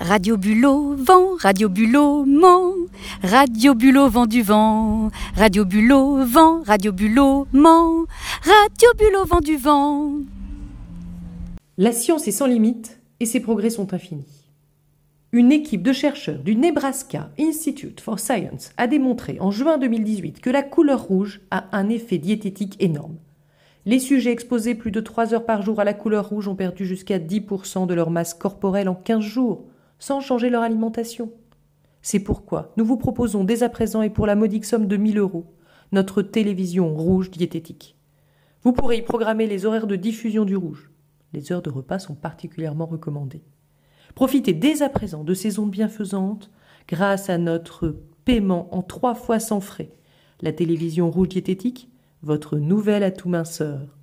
Radio Bulot, vent, Radio Bulot, ment. Radio Bulot, vent du vent. Radio Bulot, vent, Radio Bulot, ment. Radio Bulot, vent du vent. La science est sans limite et ses progrès sont infinis. Une équipe de chercheurs du Nebraska Institute for Science a démontré en juin 2018 que la couleur rouge a un effet diététique énorme. Les sujets exposés plus de 3 heures par jour à la couleur rouge ont perdu jusqu'à 10% de leur masse corporelle en 15 jours sans changer leur alimentation. C'est pourquoi nous vous proposons dès à présent et pour la modique somme de 1000 euros notre télévision rouge diététique. Vous pourrez y programmer les horaires de diffusion du rouge. Les heures de repas sont particulièrement recommandées. Profitez dès à présent de ces ondes bienfaisantes grâce à notre paiement en trois fois sans frais. La télévision rouge diététique, votre nouvelle atout minceur.